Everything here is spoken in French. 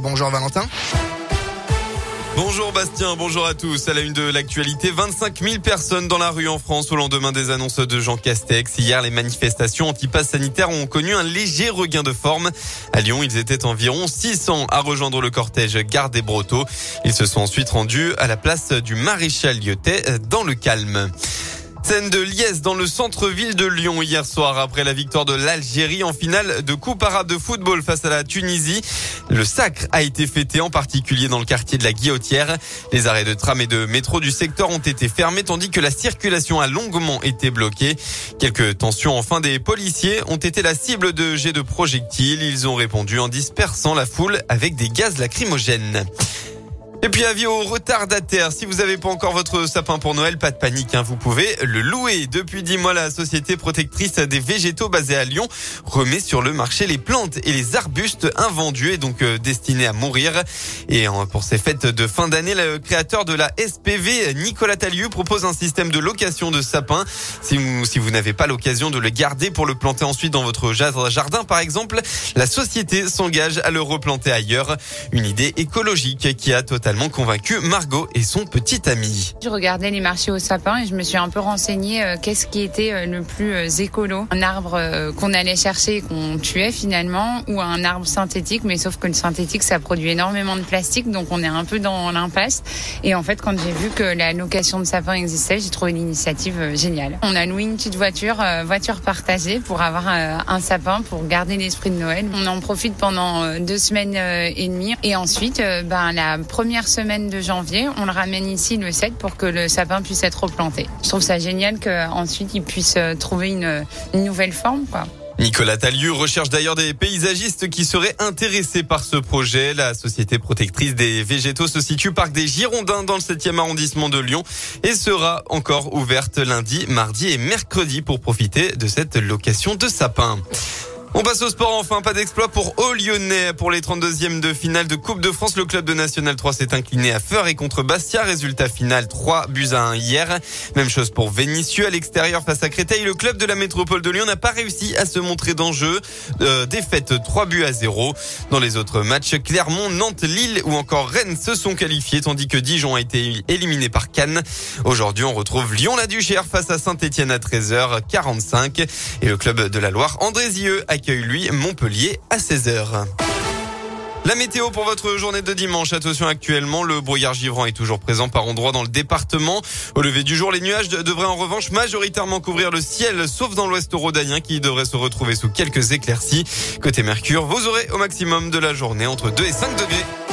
Bonjour Valentin. Bonjour Bastien, bonjour à tous. À la une de l'actualité, 25 000 personnes dans la rue en France au lendemain des annonces de Jean Castex. Hier, les manifestations anti-pass sanitaires ont connu un léger regain de forme. À Lyon, ils étaient environ 600 à rejoindre le cortège Garde des Brotteaux. Ils se sont ensuite rendus à la place du Maréchal Lyotet dans le calme. Scène de liesse dans le centre-ville de Lyon hier soir après la victoire de l'Algérie en finale de Coupe arabe de football face à la Tunisie. Le sacre a été fêté en particulier dans le quartier de la Guillotière. Les arrêts de tram et de métro du secteur ont été fermés tandis que la circulation a longuement été bloquée. Quelques tensions enfin des policiers ont été la cible de jets de projectiles. Ils ont répondu en dispersant la foule avec des gaz lacrymogènes. Et puis avis aux retardataires, si vous n'avez pas encore votre sapin pour Noël, pas de panique, hein, vous pouvez le louer. Depuis dix mois, la société protectrice des végétaux basée à Lyon remet sur le marché les plantes et les arbustes invendus et donc euh, destinés à mourir. Et pour ces fêtes de fin d'année, le créateur de la SPV, Nicolas Talieu, propose un système de location de sapins. Si vous, si vous n'avez pas l'occasion de le garder pour le planter ensuite dans votre jardin, par exemple, la société s'engage à le replanter ailleurs. Une idée écologique qui a totalement totalement convaincu Margot et son petit ami. Je regardais les marchés aux sapins et je me suis un peu renseignée euh, qu'est-ce qui était euh, le plus euh, écolo? Un arbre qu'on allait chercher et qu'on tuait finalement ou un arbre synthétique, mais sauf que le synthétique ça produit énormément de plastique donc on est un peu dans l'impasse. Et en fait quand j'ai vu que la location de sapins existait, j'ai trouvé l'initiative géniale. On a loué une petite voiture, voiture partagée pour avoir un sapin pour garder l'esprit de Noël. On en profite pendant deux semaines et demie et ensuite ben la première semaine de janvier, on le ramène ici le 7 pour que le sapin puisse être replanté. Je trouve ça génial qu'ensuite il puisse euh, trouver une, nouvelle forme. Nicolas Talieu recherche d'ailleurs des paysagistes qui seraient intéressés par ce projet. La société protectrice des végétaux se situe parc des Girondins dans le 7e arrondissement de Lyon et sera encore ouverte lundi, mardi et mercredi pour profiter de cette location de sapins. On passe au sport enfin, pas d'exploit pour Au Lyonnais. Pour les 32e de finale de Coupe de France, le club de National 3 s'est incliné à Feur et contre Bastia. Résultat final 3 buts à 1 hier. Même chose pour Vénissieux à l'extérieur face à Créteil. Le club de la métropole de Lyon n'a pas réussi à se montrer d'enjeu. Euh, défaite 3 buts à 0. Dans les autres matchs, Clermont, Nantes, Lille ou encore Rennes se sont qualifiés tandis que Dijon a été éliminé par Cannes. Aujourd'hui, on retrouve Lyon-la-Duchère face à Saint-Etienne à 13h45 et le club de la Loire, Andrézieux, accueille lui Montpellier à 16h. La météo pour votre journée de dimanche. Attention actuellement, le brouillard givrant est toujours présent par endroits dans le département. Au lever du jour, les nuages devraient en revanche majoritairement couvrir le ciel, sauf dans l'ouest rhodanien qui devrait se retrouver sous quelques éclaircies. Côté Mercure, vous aurez au maximum de la journée entre 2 et 5 degrés.